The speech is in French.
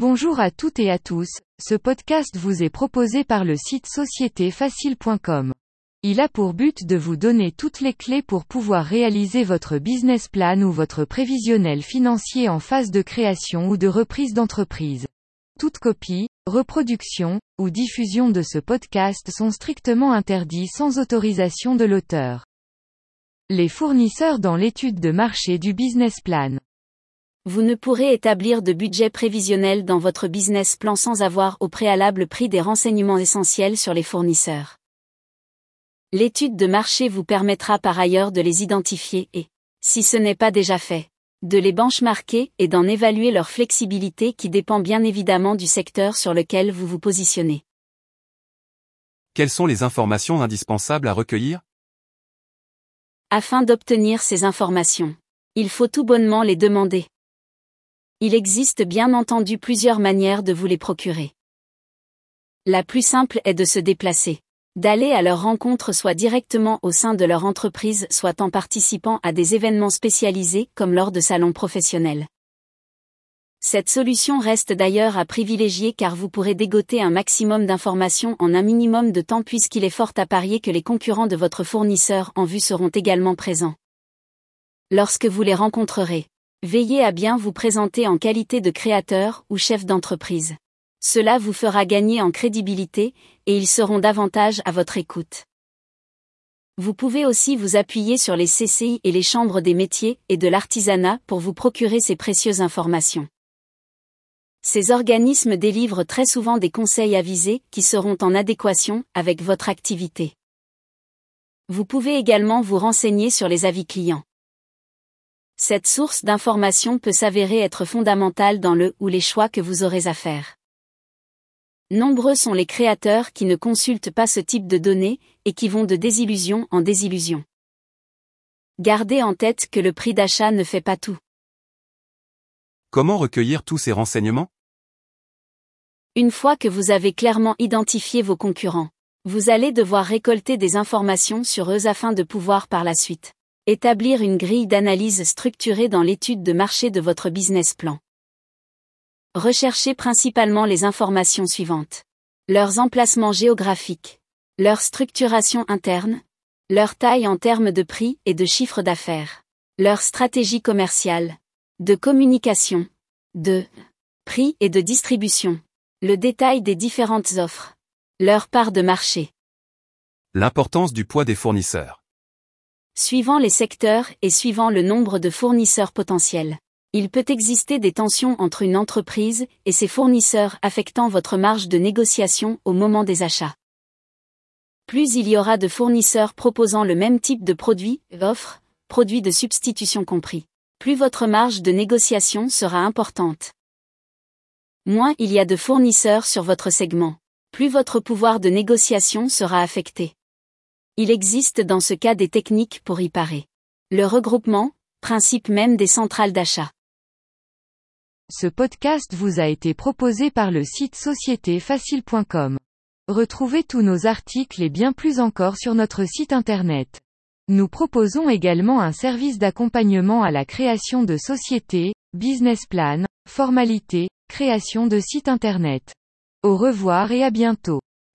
Bonjour à toutes et à tous, ce podcast vous est proposé par le site sociétéfacile.com. Il a pour but de vous donner toutes les clés pour pouvoir réaliser votre business plan ou votre prévisionnel financier en phase de création ou de reprise d'entreprise. Toute copie, reproduction, ou diffusion de ce podcast sont strictement interdits sans autorisation de l'auteur. Les fournisseurs dans l'étude de marché du business plan. Vous ne pourrez établir de budget prévisionnel dans votre business plan sans avoir au préalable pris des renseignements essentiels sur les fournisseurs. L'étude de marché vous permettra par ailleurs de les identifier et, si ce n'est pas déjà fait, de les benchmarker et d'en évaluer leur flexibilité qui dépend bien évidemment du secteur sur lequel vous vous positionnez. Quelles sont les informations indispensables à recueillir? Afin d'obtenir ces informations, il faut tout bonnement les demander. Il existe bien entendu plusieurs manières de vous les procurer. La plus simple est de se déplacer, d'aller à leur rencontre soit directement au sein de leur entreprise soit en participant à des événements spécialisés comme lors de salons professionnels. Cette solution reste d'ailleurs à privilégier car vous pourrez dégoter un maximum d'informations en un minimum de temps puisqu'il est fort à parier que les concurrents de votre fournisseur en vue seront également présents. Lorsque vous les rencontrerez, Veillez à bien vous présenter en qualité de créateur ou chef d'entreprise. Cela vous fera gagner en crédibilité, et ils seront davantage à votre écoute. Vous pouvez aussi vous appuyer sur les CCI et les chambres des métiers et de l'artisanat pour vous procurer ces précieuses informations. Ces organismes délivrent très souvent des conseils avisés qui seront en adéquation avec votre activité. Vous pouvez également vous renseigner sur les avis clients. Cette source d'information peut s'avérer être fondamentale dans le ou les choix que vous aurez à faire. Nombreux sont les créateurs qui ne consultent pas ce type de données, et qui vont de désillusion en désillusion. Gardez en tête que le prix d'achat ne fait pas tout. Comment recueillir tous ces renseignements? Une fois que vous avez clairement identifié vos concurrents, vous allez devoir récolter des informations sur eux afin de pouvoir par la suite Établir une grille d'analyse structurée dans l'étude de marché de votre business plan. Recherchez principalement les informations suivantes. Leurs emplacements géographiques, leur structuration interne, leur taille en termes de prix et de chiffre d'affaires, leur stratégie commerciale, de communication, de prix et de distribution, le détail des différentes offres, leur part de marché. L'importance du poids des fournisseurs. Suivant les secteurs et suivant le nombre de fournisseurs potentiels. Il peut exister des tensions entre une entreprise et ses fournisseurs affectant votre marge de négociation au moment des achats. Plus il y aura de fournisseurs proposant le même type de produit, offre, produit de substitution compris, plus votre marge de négociation sera importante. Moins il y a de fournisseurs sur votre segment, plus votre pouvoir de négociation sera affecté. Il existe dans ce cas des techniques pour y parer. Le regroupement, principe même des centrales d'achat. Ce podcast vous a été proposé par le site sociétéfacile.com. Retrouvez tous nos articles et bien plus encore sur notre site internet. Nous proposons également un service d'accompagnement à la création de sociétés, business plan, formalités, création de sites internet. Au revoir et à bientôt.